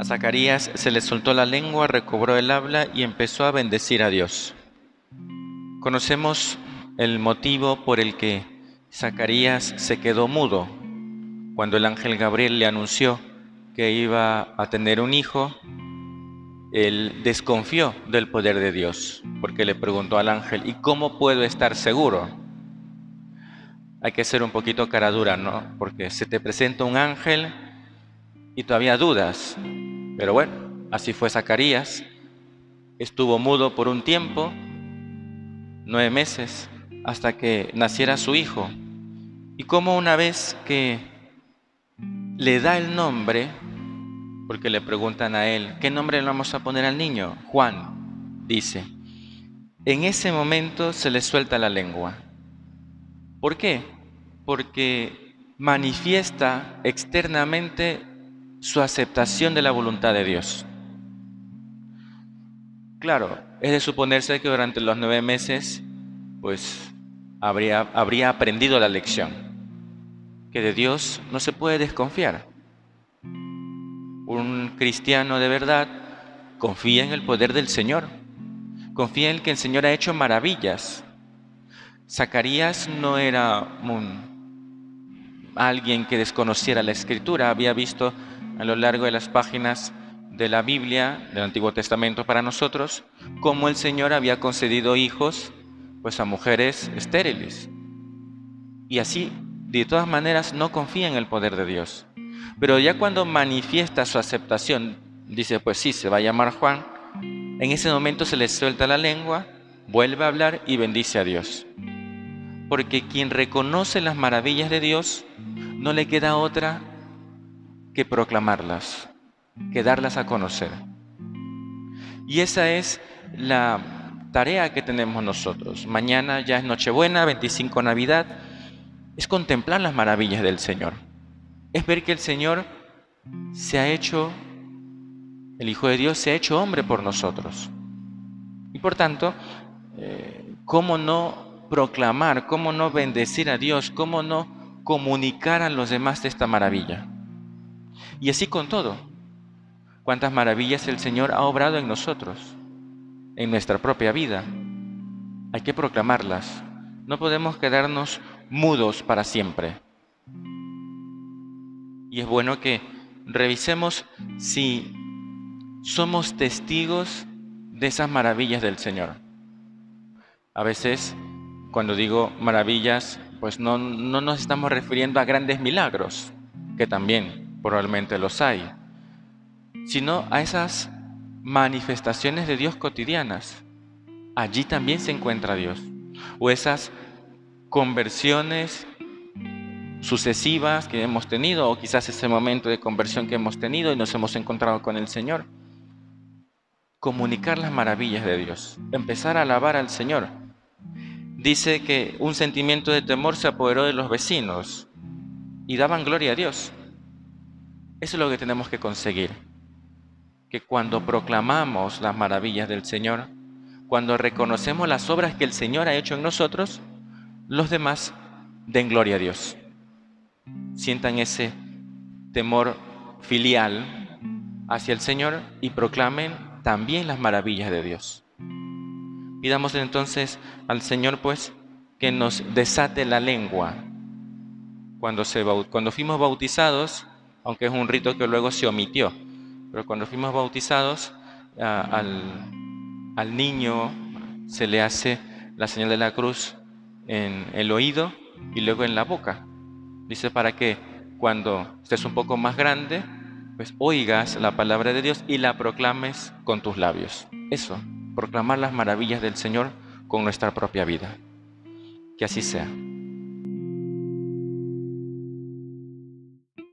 A Zacarías se le soltó la lengua, recobró el habla y empezó a bendecir a Dios. Conocemos el motivo por el que Zacarías se quedó mudo cuando el ángel Gabriel le anunció que iba a tener un hijo. Él desconfió del poder de Dios porque le preguntó al ángel, ¿y cómo puedo estar seguro? Hay que ser un poquito cara dura, ¿no? Porque se te presenta un ángel y todavía dudas. Pero bueno, así fue Zacarías. Estuvo mudo por un tiempo, nueve meses, hasta que naciera su hijo. Y como una vez que le da el nombre, porque le preguntan a él, ¿qué nombre le vamos a poner al niño? Juan, dice. En ese momento se le suelta la lengua. ¿Por qué? Porque manifiesta externamente su aceptación de la voluntad de Dios. Claro, es de suponerse que durante los nueve meses, pues habría, habría aprendido la lección, que de Dios no se puede desconfiar. Un cristiano de verdad confía en el poder del Señor, confía en que el Señor ha hecho maravillas. Zacarías no era un, alguien que desconociera la escritura, había visto a lo largo de las páginas de la Biblia, del Antiguo Testamento para nosotros, cómo el Señor había concedido hijos pues a mujeres estériles. Y así, de todas maneras, no confía en el poder de Dios. Pero ya cuando manifiesta su aceptación, dice, pues sí, se va a llamar Juan, en ese momento se le suelta la lengua, vuelve a hablar y bendice a Dios. Porque quien reconoce las maravillas de Dios, no le queda otra que proclamarlas, que darlas a conocer. Y esa es la tarea que tenemos nosotros. Mañana ya es Nochebuena, 25 Navidad, es contemplar las maravillas del Señor. Es ver que el Señor se ha hecho, el Hijo de Dios se ha hecho hombre por nosotros. Y por tanto, eh, ¿cómo no proclamar, cómo no bendecir a Dios, cómo no comunicar a los demás de esta maravilla? Y así con todo. Cuántas maravillas el Señor ha obrado en nosotros, en nuestra propia vida. Hay que proclamarlas. No podemos quedarnos mudos para siempre. Y es bueno que revisemos si somos testigos de esas maravillas del Señor. A veces, cuando digo maravillas, pues no, no nos estamos refiriendo a grandes milagros, que también probablemente los hay, sino a esas manifestaciones de Dios cotidianas. Allí también se encuentra Dios. O esas conversiones sucesivas que hemos tenido, o quizás ese momento de conversión que hemos tenido y nos hemos encontrado con el Señor. Comunicar las maravillas de Dios, empezar a alabar al Señor. Dice que un sentimiento de temor se apoderó de los vecinos y daban gloria a Dios. Eso es lo que tenemos que conseguir. Que cuando proclamamos las maravillas del Señor, cuando reconocemos las obras que el Señor ha hecho en nosotros, los demás den gloria a Dios. Sientan ese temor filial hacia el Señor y proclamen también las maravillas de Dios. Pidamos entonces al Señor pues que nos desate la lengua. Cuando, se, cuando fuimos bautizados, aunque es un rito que luego se omitió. Pero cuando fuimos bautizados, al, al niño se le hace la señal de la cruz en el oído y luego en la boca. Dice para que cuando estés un poco más grande, pues oigas la palabra de Dios y la proclames con tus labios. Eso, proclamar las maravillas del Señor con nuestra propia vida. Que así sea.